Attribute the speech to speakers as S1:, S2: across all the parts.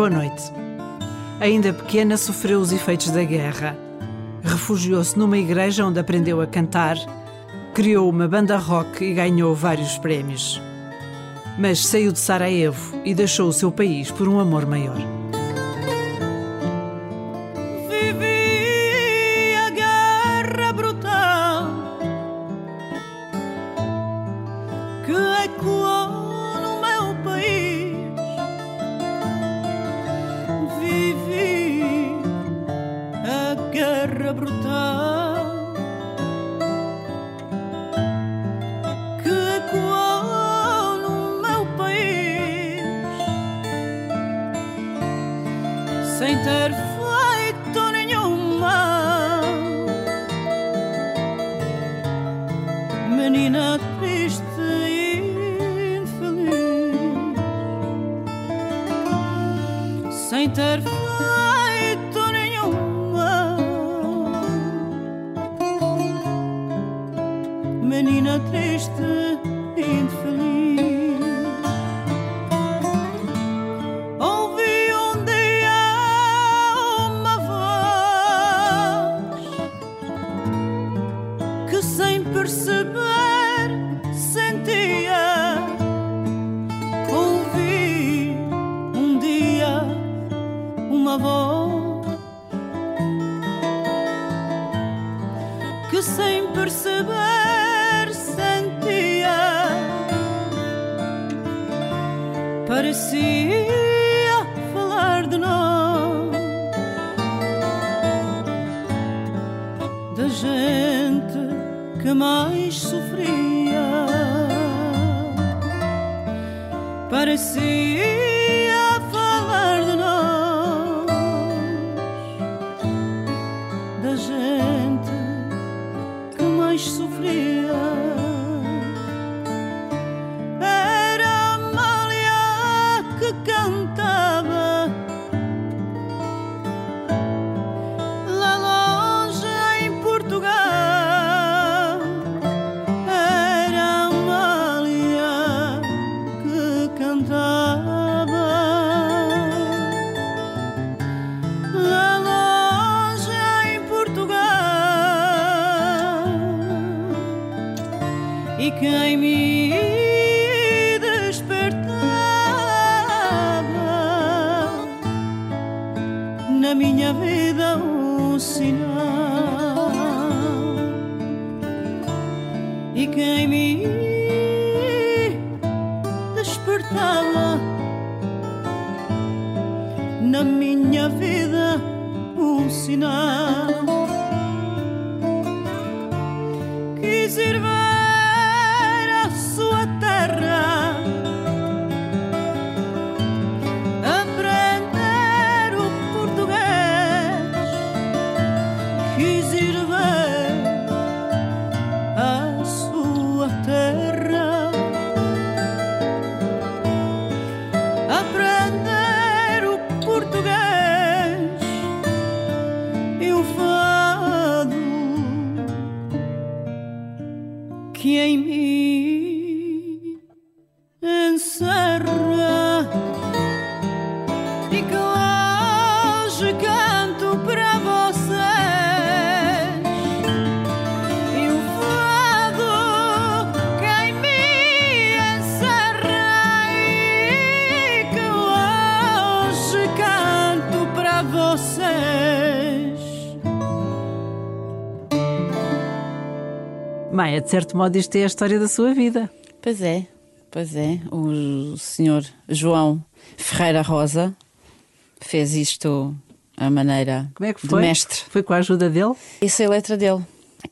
S1: Boa noite. Ainda pequena, sofreu os efeitos da guerra. Refugiou-se numa igreja onde aprendeu a cantar, criou uma banda rock e ganhou vários prémios. Mas saiu de Sarajevo e deixou o seu país por um amor maior.
S2: Ter feito nenhum mal. Menina triste e infeliz, sem ter feito sem perceber sentia parecia falar de nós, da gente que mais sofria. Parecia
S1: Maia, de certo modo, isto é a história da sua vida.
S3: Pois é, pois é. O senhor João Ferreira Rosa fez isto à maneira
S1: Como é que foi?
S3: mestre.
S1: Foi com a ajuda dele?
S3: Essa é a letra dele.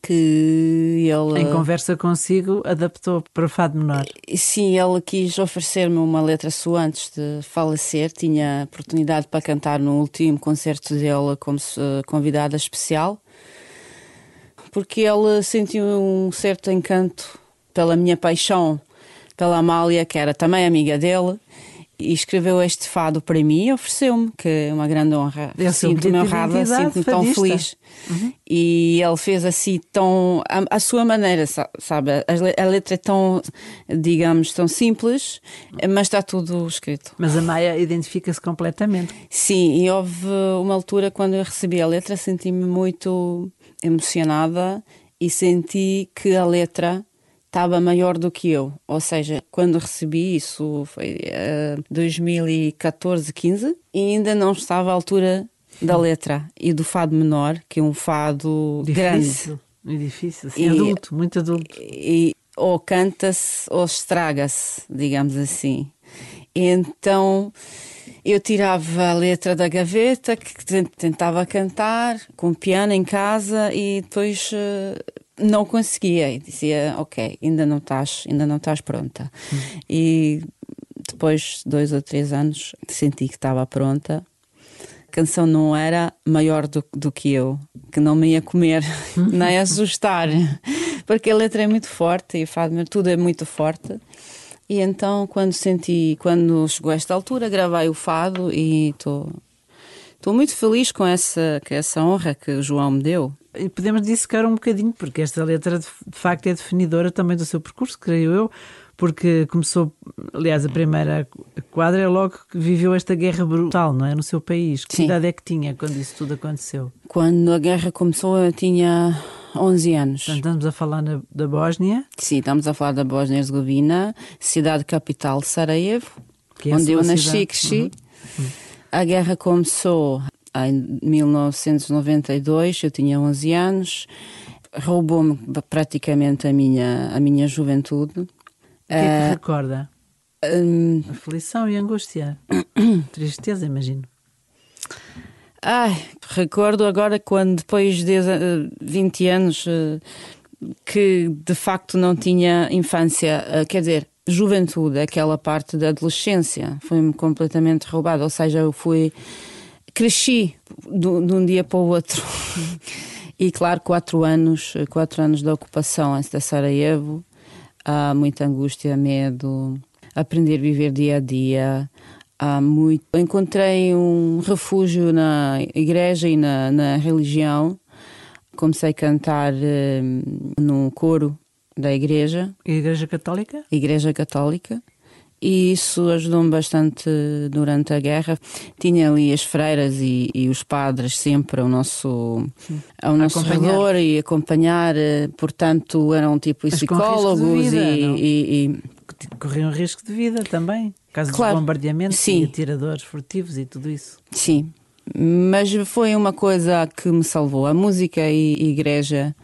S3: Que ele.
S1: Em conversa consigo, adaptou para o Fado Menor.
S3: Sim, ele quis oferecer-me uma letra sua antes de falecer. Tinha oportunidade para cantar no último concerto dele como convidada especial, porque ele sentiu um certo encanto pela minha paixão pela Amália, que era também amiga dele, e escreveu este fado para mim e ofereceu-me, que é uma grande honra.
S2: É
S3: Sinto-me honrada, sinto-me tão feliz. E ele fez assim tão à, à sua maneira, sa- sabe? A, a letra é tão, digamos, tão simples, mas está tudo escrito.
S2: Mas a Maia identifica-se completamente.
S3: Sim, e houve uma altura quando eu recebi a letra, senti-me muito emocionada e senti que a letra estava maior do que eu. Ou seja, quando recebi isso foi eh, 2014, 15 e ainda não estava à altura da letra e do fado menor, que é um fado grande.
S2: Difícil. E difícil. Sim,
S3: E-
S2: adulto, muito adulto.
S3: E, ou canta-se ou estraga-se, digamos assim. Então eu tirava a letra da gaveta, que tent- tentava cantar com piano em casa e depois eh, não conseguia. E dizia, ok, ainda não estás, ainda não estás pronta. E depois de dois ou três anos senti que estava pronta. A canção não era maior do, do que eu, que não me ia comer, nem assustar, porque a letra é muito forte e o fado, tudo é muito forte. E então, quando senti, quando chegou a esta altura, gravei o fado e estou estou muito feliz com essa, com essa honra que o João me deu.
S2: E podemos dissecar um bocadinho, porque esta letra de, de facto é definidora também do seu percurso, creio eu, porque começou, aliás, a primeira quadra é logo que viveu esta guerra brutal, não é? No seu país. Que
S3: Sim.
S2: idade é que tinha quando isso tudo aconteceu?
S3: Quando a guerra começou, eu tinha 11 anos.
S2: Portanto, estamos a falar na- da Bósnia,
S3: Sim, estamos a falar da Bósnia-Herzegovina, cidade capital Sarajevo,
S2: é
S3: onde eu nasci
S2: cidade.
S3: e cresci. A guerra começou em 1992, eu tinha 11 anos, roubou-me praticamente a minha, a minha juventude.
S2: O que é que
S3: Eh,
S2: recorda?
S3: hum,
S2: Aflição e angústia. Tristeza, imagino.
S3: Ai, recordo agora quando depois de eh, 20 anos eh, que de facto não tinha infância, eh, quer dizer, juventude, aquela parte da adolescência, foi-me completamente roubada. Ou seja, eu fui. cresci de um dia para o outro. e claro, quatro anos, quatro anos da ocupação antes da Sarajevo, há muita angústia, medo, aprender a viver dia a dia. Há muito. Encontrei um refúgio na igreja e na, na religião. Comecei a cantar eh, no coro da igreja,
S2: Igreja Católica?
S3: Igreja Católica, e isso ajudou-me bastante durante a guerra. Tinha ali as freiras e, e os padres sempre ao nosso, ao nosso
S2: acompanhar.
S3: redor e acompanhar, eh, portanto, eram tipo
S2: Mas
S3: psicólogos
S2: vida,
S3: e- e- e
S2: Corriam risco de vida também. Caso
S3: Claro.
S2: de bombardeamentos
S3: Sim.
S2: e atiradores furtivos e tudo isso.
S3: Sim, mas foi uma coisa que me salvou. A música e a igreja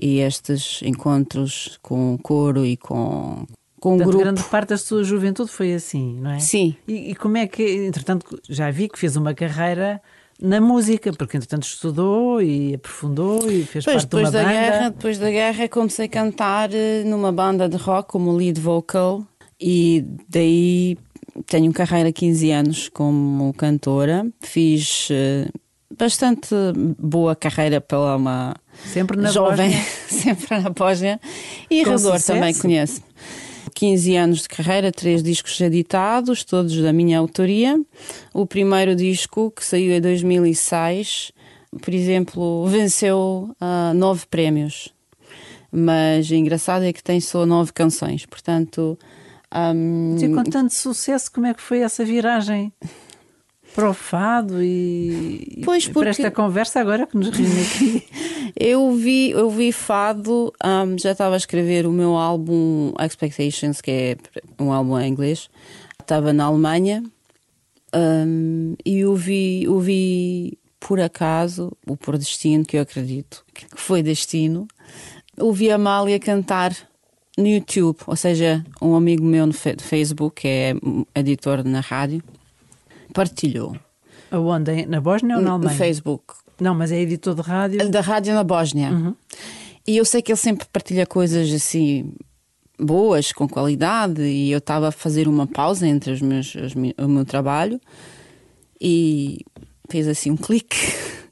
S3: e estes encontros com o coro e com, com
S2: Portanto,
S3: grupo.
S2: grande parte da sua juventude foi assim, não é?
S3: Sim,
S2: E, e como é que, entretanto, já vi que fez uma carreira na música, porque entretanto estudou e aprofundou e fez
S3: depois,
S2: parte de uma
S3: depois da
S2: banda.
S3: guerra, depois da guerra comecei a cantar eh, numa banda de rock como lead vocal e daí tenho carreira 15 anos como cantora. Fiz eh, bastante boa carreira pela uma
S2: Sempre na
S3: jovem,
S2: Bósnia.
S3: sempre na Bósnia. E
S2: Com
S3: Redor
S2: sucesso.
S3: também conhece. 15 anos de carreira, três discos editados, todos da minha autoria. O primeiro disco, que saiu em 2006, por exemplo, venceu ah, nove prémios. Mas o engraçado é que tem só nove canções, portanto. Hum,
S2: E com tanto sucesso, como é que foi essa viragem para o fado e,
S3: Pois,
S2: para
S3: porque-
S2: esta conversa agora que nos reúne aqui?
S3: Eu vi, eu vi fado, hum, já estava a escrever o meu álbum Expectations, que é um álbum em inglês. Estava na Alemanha hum, e eu vi, eu vi por acaso, ou por destino, que eu acredito que foi destino, ouvi a Amália cantar no YouTube, ou seja, um amigo meu no Facebook, que é editor na rádio, partilhou
S2: Aonde? Na Bósnia ou na
S3: no
S2: Alemanha?
S3: Facebook
S2: Não, mas é editor de rádio.
S3: da rádio na Bósnia.
S2: Uhum.
S3: E eu sei que ele sempre partilha coisas assim boas, com qualidade, e eu estava a fazer uma pausa entre os meus, os o meu trabalho e fez assim um clique.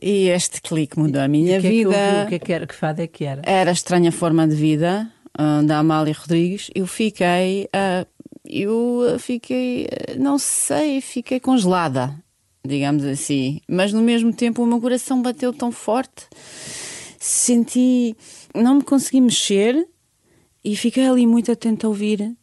S3: E este clique mudou a minha
S2: o que é que
S3: vida.
S2: ouviu? O que é que era? Que fado é que era?
S3: Era a Estranha Forma de Vida, da Amália Rodrigues. Eu fiquei. eu fiquei, não sei, fiquei congelada, digamos assim. Mas no mesmo tempo o meu coração bateu tão forte, senti, não me consegui mexer e fiquei ali muito atenta a ouvir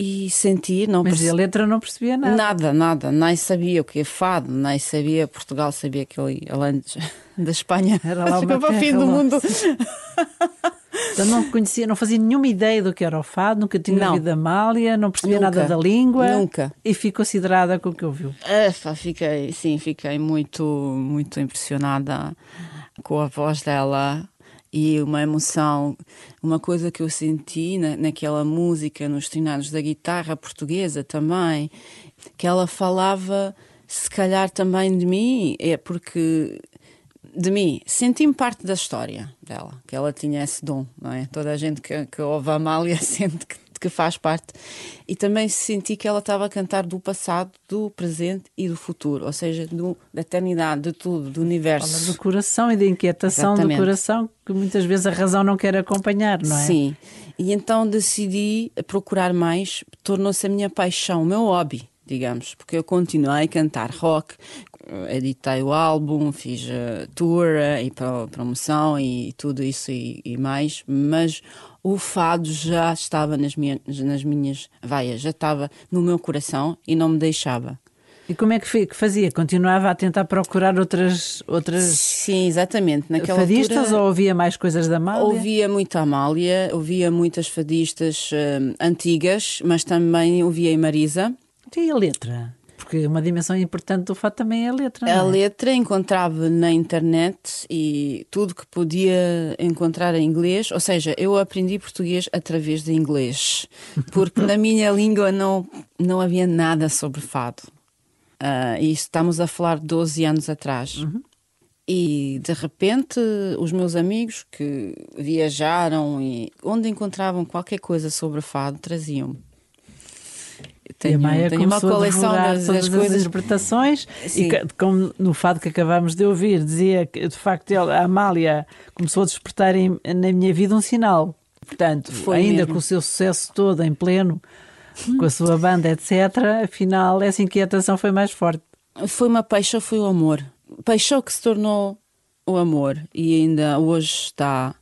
S3: e senti, não
S2: Mas
S3: perce-
S2: a letra não percebia nada.
S3: Nada, nada, nem sabia o que é fado, nem sabia Portugal, sabia que ali, além da Espanha,
S2: Era lá
S3: chegava ao fim do mundo.
S2: Então não conhecia, não fazia nenhuma ideia do que era o fado, nunca tinha
S3: Não.
S2: ouvido a Amália, não percebia
S3: Nunca.
S2: nada da língua.
S3: Nunca.
S2: E ficou considerada com o que ouviu.
S3: Ah, pá, fiquei, sim, fiquei muito, muito impressionada com a voz dela e uma emoção, uma coisa que eu senti na, naquela música, nos trinados da guitarra portuguesa também, que ela falava, se calhar também de mim, é porque de mim, senti-me parte da história dela, que ela tinha esse dom, não é? Toda a gente que, que ouve a Amália sente que, que faz parte. E também senti que ela estava a cantar do passado, do presente e do futuro, ou seja, do, da eternidade, de tudo, do universo.
S2: Fala do coração e da inquietação
S3: Exatamente.
S2: do coração, que muitas vezes a razão não quer acompanhar, não é?
S3: Sim. E então decidi procurar mais, tornou-se a minha paixão, o meu hobby, digamos, porque eu continuei a cantar rock, editei o álbum, fiz eh, tour eh, e pro- promoção e tudo isso e, e mais, mas o fado já estava nas minhas, nas minhas veias, já estava no meu coração e não me deixava.
S2: E como é que fazia? Continuava a tentar procurar outras, outras
S3: Sim, exatamente. Naquela
S2: fadistas
S3: altura,
S2: ou ouvia mais coisas da Amália?
S3: Ouvia muito a Amália, ouvia muitas fadistas eh, antigas, mas também ouvia a Marisa.
S2: E a letra? Porque uma dimensão importante do fado também é a letra.
S3: A
S2: é?
S3: letra encontrava na internet e tudo que podia encontrar em inglês, ou seja, eu aprendi português através de inglês, porque na minha língua não, não havia nada sobre fado. Ah, e estamos a falar de 12 anos atrás. E de repente os meus amigos que viajaram e onde encontravam qualquer coisa sobre fado traziam-me. Eu
S2: E
S3: Tenho,
S2: a Maia
S3: tenho uma coleção das, das
S2: as
S3: coisas.
S2: interpretações
S3: Sim.
S2: e como no fado que acabámos de ouvir dizia que de facto ele- a Amália começou a despertar em- na minha vida um sinal. Portanto,
S3: Foi
S2: ainda
S3: mesmo.
S2: com o seu sucesso todo em pleno, com a sua banda, etc., afinal essa inquietação foi mais forte.
S3: Foi uma paixão, foi o amor. Paixão que se tornou o amor e ainda hoje está,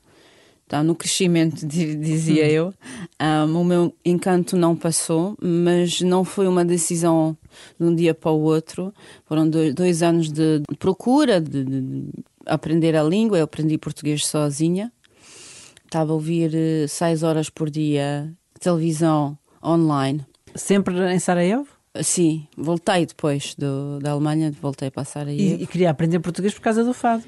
S3: está no crescimento, di- dizia eu. Um, o meu encanto não passou, mas não foi uma decisão de um dia para o outro. Foram dois, dois anos de procura, de, de- de aprender a língua. Eu aprendi português sozinha. Estava a ouvir eh, seis horas por dia televisão online.
S2: Sempre em Sarajevo?
S3: Sim, voltei depois do, da Alemanha, voltei a passar aí.
S2: E, e queria aprender português por causa do fado.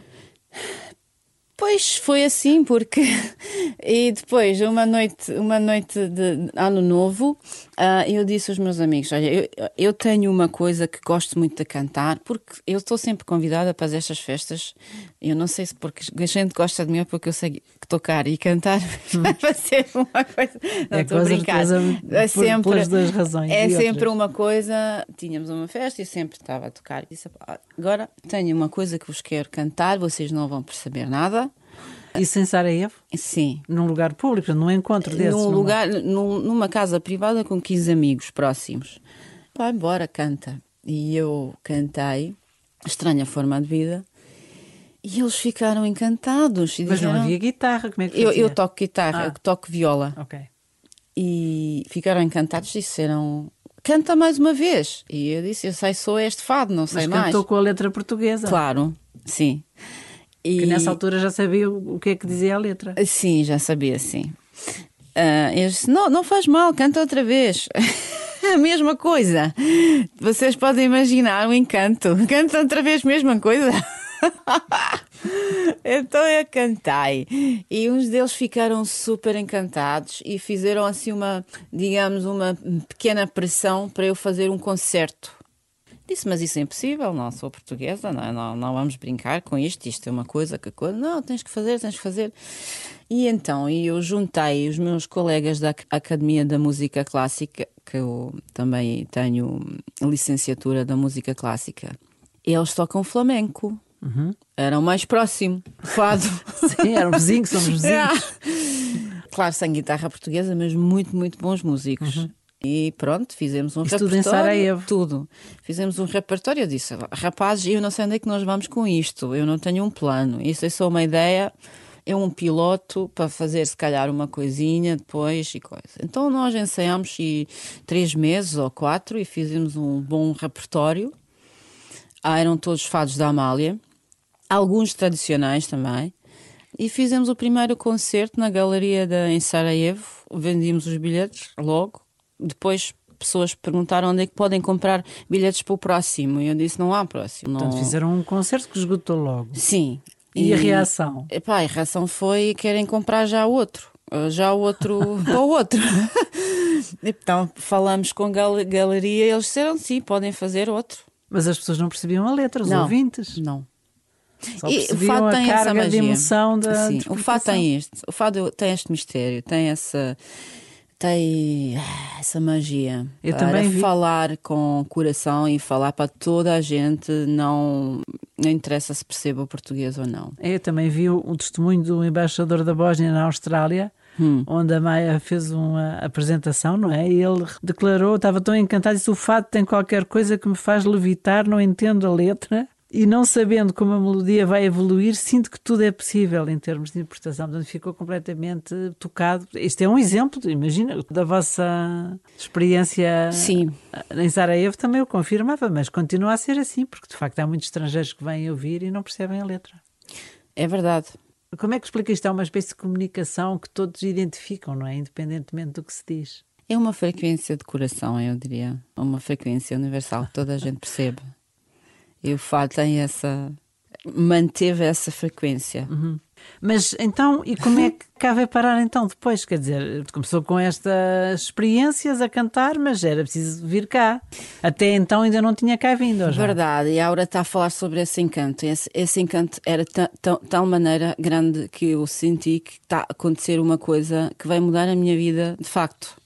S3: Pois foi assim, porque e depois, uma noite, uma noite de ano novo, ah, eu disse aos meus amigos: Olha, eu, eu tenho uma coisa que gosto muito de cantar, porque eu estou sempre convidada para estas festas. Eu não sei se porque a gente gosta de mim ou porque eu sei que tocar e cantar vai ser uma coisa. Não
S2: É
S3: estou a
S2: com
S3: brincar. É sempre,
S2: pelas duas razões
S3: É
S2: e outras.
S3: sempre uma coisa. Tínhamos uma festa e eu sempre estava a tocar. E disse, "Ah, Agora tenho uma coisa que vos quero cantar, vocês não vão perceber nada.
S2: Isso em Sarajevo?
S3: Sim,
S2: Num lugar público, num encontro desses?
S3: num
S2: não é?
S3: lugar, num- numa casa privada com 15 amigos próximos. Vai embora, canta. E eu cantei, Estranha Forma de Vida, e eles ficaram encantados. E
S2: Mas não havia guitarra, como é que
S3: eu, eu toco guitarra,
S2: Ah.
S3: eu toco viola.
S2: Ok.
S3: E ficaram encantados e disseram: canta mais uma vez. E eu disse: Eu sei só este fado, não sei
S2: Mas
S3: mais.
S2: cantou com a letra portuguesa.
S3: Claro, sim. E...
S2: Que nessa altura já sabia o que é que dizia a letra.
S3: Sim, já sabia, sim. Ah, eu disse, não, não faz mal, canta outra vez. A mesma coisa. Vocês podem imaginar o encanto. Canta outra vez, mesma coisa. então eu cantei e uns deles ficaram super encantados e fizeram assim uma, digamos, uma pequena pressão para eu fazer um concerto. Disse, mas isso é impossível, não sou portuguesa, não, é? não, não vamos brincar com isto, isto é uma coisa que coisa. Não, tens que fazer, tens que fazer. E então eu juntei os meus colegas da Ac- Academia da Música Clássica, que eu também tenho licenciatura da música clássica. Eles tocam flamenco. Eram mais próximo, fado.
S2: Sim, eram vizinhos, somos vizinhos.
S3: Claro, sem guitarra portuguesa, mas muito, muito bons músicos. E pronto, fizemos um
S2: Isso tudo em
S3: repertório.
S2: Sarajevo?
S3: Tudo. Fizemos um repertório. Eu disse, rapazes, eu não sei onde é que nós vamos com isto. Eu não tenho um plano. Isso é só uma ideia. É um piloto para fazer, se calhar, uma coisinha depois e coisa. Então nós ensaiamos e, três meses ou quatro e fizemos um bom repertório. Ah, eram todos fados da Amália. Alguns tradicionais também. E fizemos o primeiro concerto na galeria de, em Sarajevo. Vendíamos os bilhetes logo. Depois pessoas perguntaram onde é que podem comprar bilhetes para o próximo. E eu disse: não há próximo. Não...
S2: Portanto, fizeram um concerto que esgotou logo.
S3: Sim.
S2: E, a reação?
S3: Epá, a reação foi: querem comprar já outro. Já o outro para o outro. então falamos com a gal- galeria e eles disseram: sim, podem fazer outro.
S2: Mas as pessoas não percebiam a letra, os
S3: Não.
S2: ouvintes.
S3: Não.
S2: Só
S3: E o
S2: a
S3: tem essa magia.
S2: emoção da
S3: Sim, o fado tem este. O fado tem este mistério, tem essa. Tem ah, essa magia.
S2: Eu
S3: para falar com coração e falar para toda a gente, não, não interessa se perceba o português ou não.
S2: Eu também vi o, o testemunho do embaixador da Bósnia na Austrália,
S3: Hum.
S2: onde a Maia fez uma apresentação, não é? E ele declarou, estava tão encantado, disse: O fado tem qualquer coisa que me faz levitar, não entendo a letra. E não sabendo como a melodia vai evoluir, sinto que tudo é possível em termos de interpretação. Portanto, ficou completamente tocado. Este é um exemplo, imagina, da vossa experiência
S3: Sim,
S2: em Sarajevo também o confirmava, mas continua a ser assim, porque de facto há muitos estrangeiros que vêm ouvir e não percebem a letra.
S3: é verdade.
S2: Como é que explica isto? É uma espécie de comunicação que todos identificam, não é? Independentemente do que se diz.
S3: É uma frequência de coração, eu diria. Uma frequência universal que toda a gente percebe. E o fado tem essa. manteve essa frequência.
S2: Mas então, e como é que cá veio parar então depois? Quer dizer, começou com estas experiências a cantar, mas era preciso vir cá. Até então ainda não tinha cá vindo. já?
S3: Verdade, e a Aura está a falar sobre esse encanto. Esse, esse encanto era ta- ta- tal maneira grande que eu senti que está a acontecer uma coisa que vai mudar a minha vida de facto.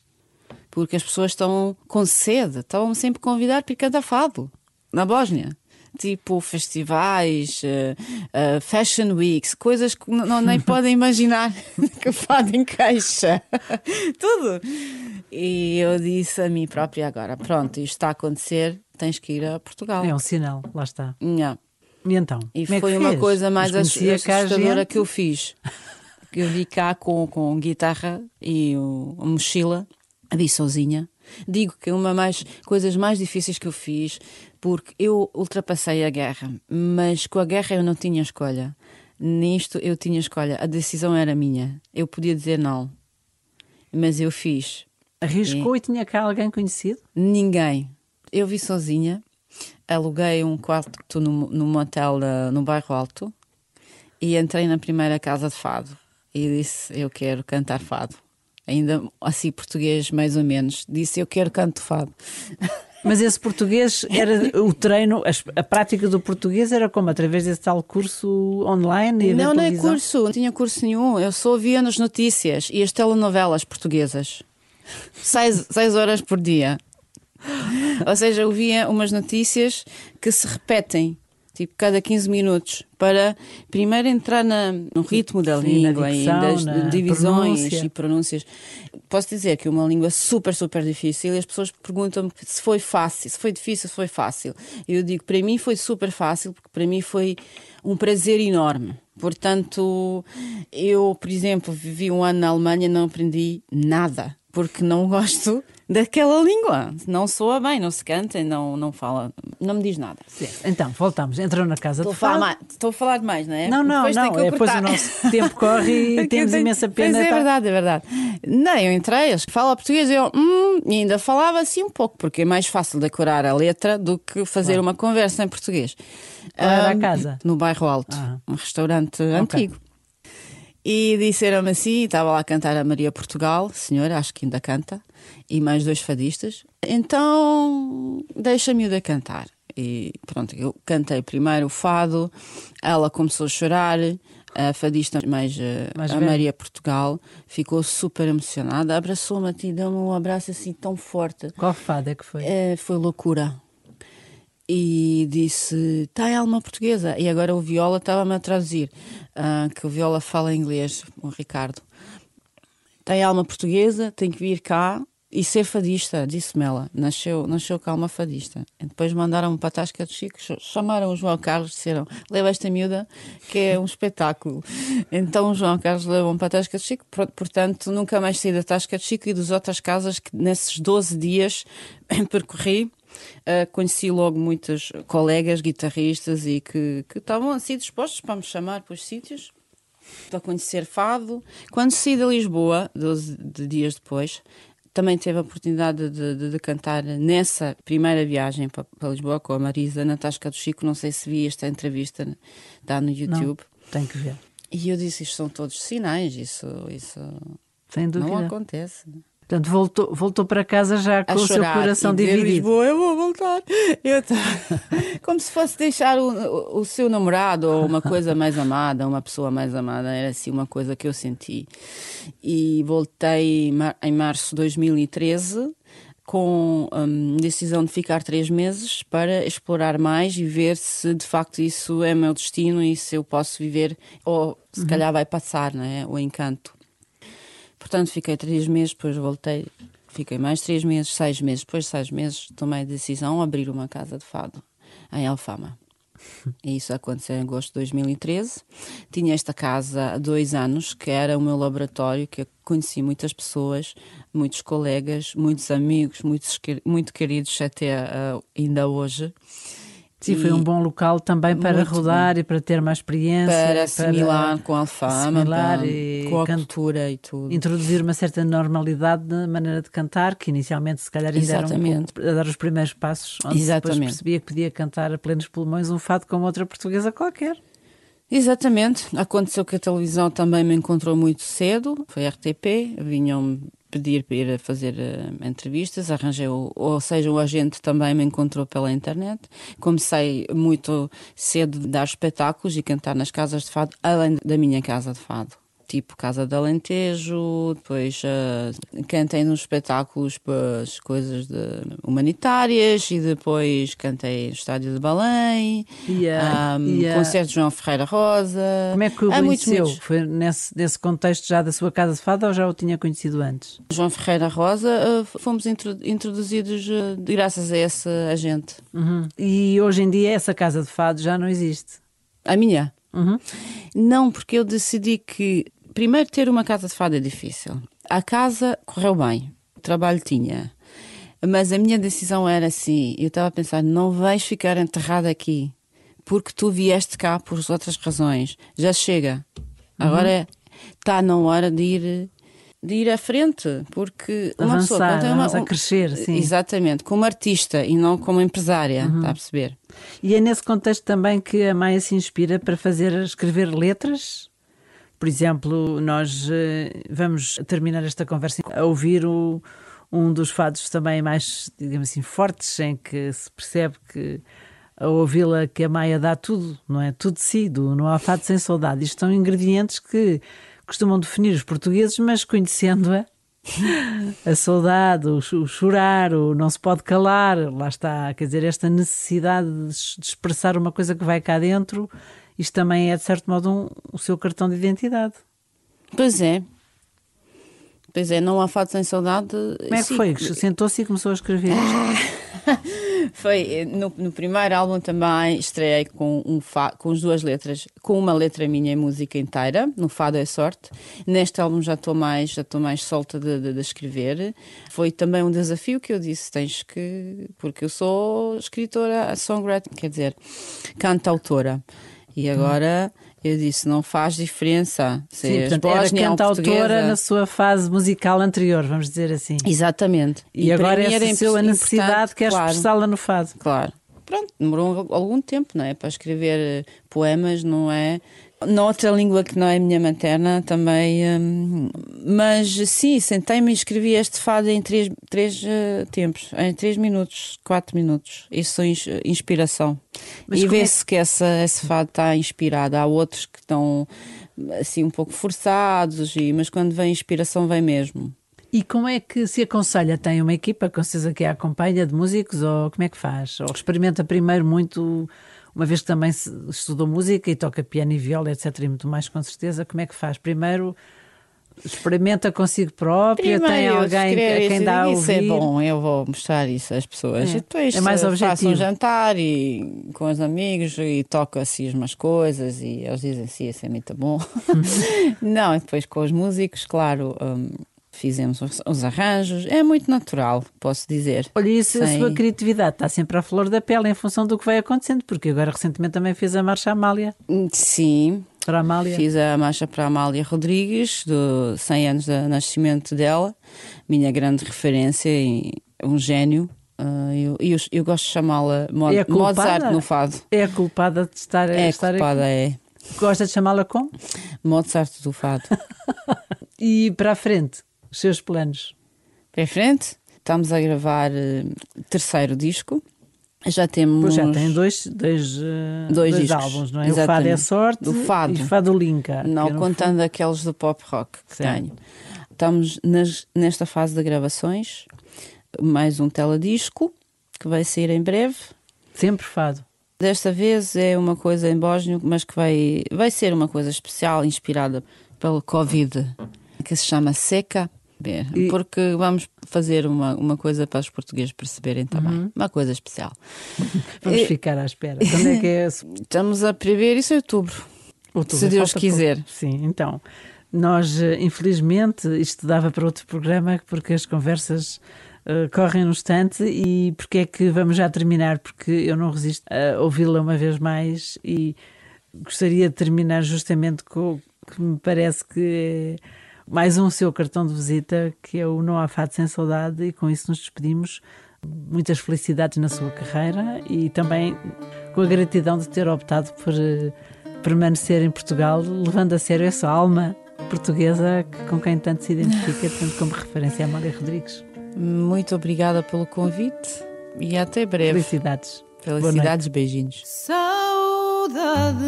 S3: Porque as pessoas estão com sede, estão sempre a convidar para cantar fado na Bósnia. Tipo festivais, eh, eh, fashion weeks, coisas que não, nem podem imaginar que o fado encaixa. Tudo. E eu disse a mim própria agora: pronto, isto está a acontecer, tens que ir a Portugal.
S2: É um sinal, lá está. E então?
S3: E
S2: como é
S3: foi uma
S2: fez?
S3: coisa mais assustadora
S2: gente?
S3: que eu fiz. Que eu vi cá com, com guitarra e o, a mochila, vi sozinha. Digo que uma mais coisas mais difíceis que eu fiz, porque eu ultrapassei a guerra, mas com a guerra eu não tinha escolha. Nisto eu tinha escolha, a decisão era minha. Eu podia dizer não, mas eu fiz.
S2: Arriscou e tinha cá alguém conhecido?
S3: Ninguém. Eu vi sozinha, aluguei um quarto no, no motel da- no bairro Alto e entrei na primeira casa de fado e disse: Eu quero cantar fado. Ainda assim, português, mais ou menos. Disse: Eu quero canto fado.
S2: Mas esse português era o treino, a, prática do português era como? Através desse tal curso online?
S3: Não, não é curso, não tinha curso nenhum. Eu só ouvia nas notícias e as telenovelas portuguesas. Seis, seis horas por dia. Ou seja, eu via umas notícias que se repetem, tipo cada 15 minutos, para primeiro entrar na- no ritmo da
S2: Sim,
S3: língua
S2: dicção,
S3: e das divisões
S2: pronúncia.
S3: e pronúncias. Posso dizer que é uma língua super, super difícil e as pessoas perguntam-me se foi fácil, se foi difícil, se foi fácil. Eu digo, para mim foi super fácil, porque para mim foi um prazer enorme. Portanto, eu, por exemplo, vivi um ano na Alemanha e não aprendi nada, porque não gosto daquela língua. Não soa bem, não se canta, não, não fala, não me diz nada.
S2: Certo. Então, voltamos. Entrou na casa
S3: Estou a
S2: fado.
S3: mais, estou a falar demais, não é?
S2: Não, não,
S3: Depois
S2: não. É, pois o nosso tempo corre e temos
S3: tenho-
S2: imensa pena.
S3: Pois é
S2: tá?
S3: verdade, é verdade. Não, eu entrei, eles falam português, eu hum, ainda falava assim um pouco, porque é mais fácil decorar a letra do que fazer uma conversa em português.
S2: Qual era a
S3: Ahm,
S2: casa?
S3: No bairro Alto,
S2: Ah.
S3: um restaurante antigo. E disseram-me assim, estava lá a cantar a Maria Portugal, senhora, acho que ainda canta, e mais dois fadistas. Então, deixa-me o cantar. E pronto, eu cantei primeiro o fado, ela começou a chorar, a fadista mais, eh,
S2: Mais
S3: a
S2: velha.
S3: Maria Portugal ficou super emocionada, abraçou-me a ti, deu-me um abraço assim tão forte.
S2: Qual fado é que foi?
S3: É, foi loucura. E disse: Tem alma portuguesa. E agora o Viola estava-me a traduzir, ah, que o Viola fala inglês, o Ricardo. Tem alma portuguesa, tem que vir cá E ser fadista, disse-me ela. Nasceu, nasceu calma fadista. E depois mandaram-me para a Tasca do Chico, chamaram o João Carlos disseram: leva esta miúda, que é um espetáculo. Então o João Carlos levou-me para a Tasca do Chico, portanto nunca mais saí da Tasca do Chico e das outras casas que nesses 12 dias percorri. Uh, conheci logo muitos colegas guitarristas e que, que estavam assim dispostos para me chamar para os sítios para conhecer fado. Quando saí de Lisboa, 12 de dias depois, também teve a oportunidade de, de, de, cantar nessa primeira viagem para, para, Lisboa com a Marisa na Tasca do Chico. Não sei se vi esta entrevista, está no YouTube.
S2: Não, tem que ver.
S3: E eu disse: Isto são todos sinais, isso, isso
S2: Sem dúvida.
S3: não acontece.
S2: Portanto, voltou, voltou para casa já com a o seu coração dividido.
S3: Lisboa, eu vou voltar. Eu tô... Como se fosse deixar o, o, seu namorado ou uma coisa mais amada, uma pessoa mais amada. Era assim uma coisa que eu senti. E voltei em março de 2013 com hum, decisão de ficar três meses para explorar mais e ver se de facto isso é meu destino e se eu posso viver ou se uhum. calhar vai passar, não é? O encanto. Portanto, fiquei três meses, depois voltei, fiquei mais três meses, seis meses. Depois de seis meses, tomei a decisão de abrir uma casa de fado em Alfama. E isso aconteceu em agosto de 2013. Tinha esta casa há dois anos, que era o meu laboratório, que eu conheci muitas pessoas, muitos colegas, muitos amigos, muitos, muito queridos até uh, ainda hoje.
S2: Sim, foi um bom local também para rodar bom. e para ter mais experiência.
S3: Para assimilar para com a Alfama, para, e com a cultura e tudo.
S2: Introduzir uma certa normalidade na maneira de cantar, que inicialmente se calhar ainda Exatamente. era um a dar os primeiros passos, onde Exatamente. depois percebia que podia cantar a plenos pulmões um fado como outra portuguesa qualquer.
S3: Exatamente. Aconteceu que a televisão também me encontrou muito cedo, foi RTP, vinham pedir para ir fazer uh, entrevistas, arranjei, o, ou seja, o agente também me encontrou pela internet. Comecei muito cedo a dar espetáculos e cantar nas casas de fado, além da minha casa de fado tipo Casa de Alentejo, depois uh, cantei nos espetáculos para as coisas de, humanitárias e depois cantei no Estádio de Belém, yeah, um, yeah. concerto de João Ferreira Rosa.
S2: Como é que o conheceu? Foi nesse, nesse contexto já da sua casa de fado ou já o tinha conhecido antes?
S3: João Ferreira Rosa, uh, fomos introduzidos uh, graças a esse agente.
S2: Uhum. E hoje em dia essa casa de fado já não existe?
S3: A minha? Uhum. Não, porque eu decidi que primeiro, ter uma casa de fado é difícil. A casa correu bem, o trabalho tinha. Mas a minha decisão era assim: eu estava a pensar, não vais ficar enterrada aqui, porque tu vieste cá por outras razões. Já chega. Agora está uhum. na hora de ir de ir à frente, porque
S2: uma Avançar, pessoa uma, um, a crescer, sim.
S3: Exatamente, como artista e não como empresária, uhum. está a perceber?
S2: E é nesse contexto também que a Maia se inspira para fazer escrever letras por exemplo, nós eh, vamos terminar esta conversa a ouvir o, um dos fados também mais, digamos assim, fortes, em que se percebe que a ouvi-la que a Maia dá tudo, não é? Tudo de si, do, não há fado sem saudade. Isto são ingredientes que costumam definir os portugueses, mas conhecendo-a, a saudade, o, chorar, o não se pode calar, lá está, quer dizer, esta necessidade de, de expressar uma coisa que vai cá dentro isto também é, de certo modo, um, o seu cartão de identidade.
S3: Pois é. Pois é, não há fato sem saudade.
S2: Como é que foi? Sentou-se e começou a escrever isto?
S3: foi no, no, primeiro álbum também estreiei com, um fa, com as duas letras, com uma letra minha e música inteira, no Fado é Sorte. Neste álbum já estou mais, já estou mais solta de, de, de, escrever. Foi também um desafio que eu disse: tens que. Porque eu sou escritora, songwriter, quer dizer, cantautora. E agora eu disse, não faz diferença.
S2: Se Sim, portanto, era cantautora na sua fase musical anterior, vamos dizer assim.
S3: Exatamente.
S2: E, e agora essa sua necessidade quer claro, expressá-la no fado.
S3: Claro. Pronto, demorou algum tempo, não é? Para escrever poemas, não é? Noutra língua que não é a minha materna também. Hum, mas sim, sentei-me e escrevi este fado em três, três uh, tempos, em três minutos, quatro minutos. Isso é inspiração. Mas e vê-se é... que essa, esse fado está inspirado. Há outros que estão assim um pouco forçados, e, mas quando vem inspiração, vem mesmo.
S2: E como é que se aconselha? Tem uma equipa com certeza que a acompanha de músicos ou como é que faz? Ou experimenta primeiro muito uma vez que também estudou música e toca piano e viola, etc., e muito mais com certeza, como é que faz? Primeiro
S4: Experimenta consigo própria, tem
S3: Primeiro,
S4: alguém a quem dá a
S3: Isso é
S4: ouvir.
S3: bom, eu vou mostrar isso às pessoas.
S4: É.
S3: E depois
S4: É mais objetivo.
S3: faço um jantar e, com os amigos e toco assim umas coisas e eles dizem sim, isso é muito bom. Não, e depois com os músicos, claro, hum, fizemos os, os arranjos. É muito natural, posso dizer.
S4: Olha, isso, a
S3: Sem-
S4: sua criatividade está sempre à flor da pele em função do que vai acontecendo, porque agora recentemente também fez a marcha Amália.
S3: Hum, Sim,
S4: Para a Amália.
S3: Fiz a marcha para a Amália Rodrigues, do 100 anos do nascimento dela, minha grande referência e um gênio. Ah, eu, eu, eu gosto de chamá-la Mo
S4: É a?
S3: Mozart no fado.
S4: É a culpada de estar,
S3: É a
S4: estar
S3: culpada, é
S4: aqui. Gosta de chamá-la como?
S3: Mozart do fado.
S4: E para a frente, os seus planos.
S3: para a frente, estamos a gravar eh, terceiro disco. Já temos.
S4: Pois já tem dois, dois, eh,
S3: Dois
S4: dois álbuns, não é? O Fado
S3: exatamente.
S4: é Sorte
S3: Do Fado.
S4: e Fado Linka.
S3: Não
S4: no
S3: contando aqueles do pop rock que
S4: Certo.
S3: tenho. Estamos nas- nesta fase de gravações. Mais um teledisco que vai sair em breve.
S4: Sempre Fado.
S3: Desta vez é uma coisa em bósnio, mas que vai, vai ser uma coisa especial, inspirada pelo Covid, que se chama Seca.
S4: E-
S3: Porque vamos fazer uma, uma coisa para os portugueses perceberem também.
S4: Uhum.
S3: Uma coisa especial.
S4: Vamos
S3: E-
S4: ficar à espera. Quando é que é
S3: Estamos a prever isso em outubro.
S4: outubro?
S3: Se Deus quiser.
S4: pouco. Sim, então. Nós, eh, infelizmente, isto dava para outro programa porque as conversas eh, correm no instante e porque é que vamos já terminar? Porque eu não resisto a ouvi-la uma vez mais e gostaria de terminar justamente com o que me parece que é mais um seu cartão de visita, que é o Não Há Fado Sem Saudade, e com isso nos despedimos. Muitas felicidades na sua carreira e também com a gratidão de ter optado por eh, permanecer em Portugal, levando a sério essa alma portuguesa que- com quem tanto se identifica, tendo como referência a Amália Rodrigues.
S3: Muito obrigada pelo convite e até breve.
S4: Felicidades.
S3: Felicidades, beijinhos.
S2: Saudade,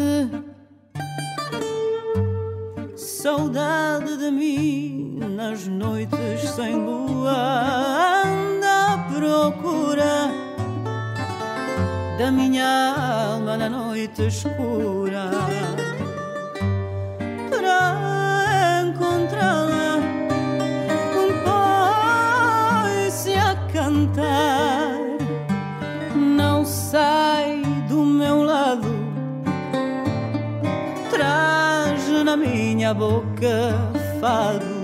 S2: saudade de mim nas noites sem lua, anda à procura da minha alma na noite escura para encontrá-la. Põe-se a cantar não sai minha boca fado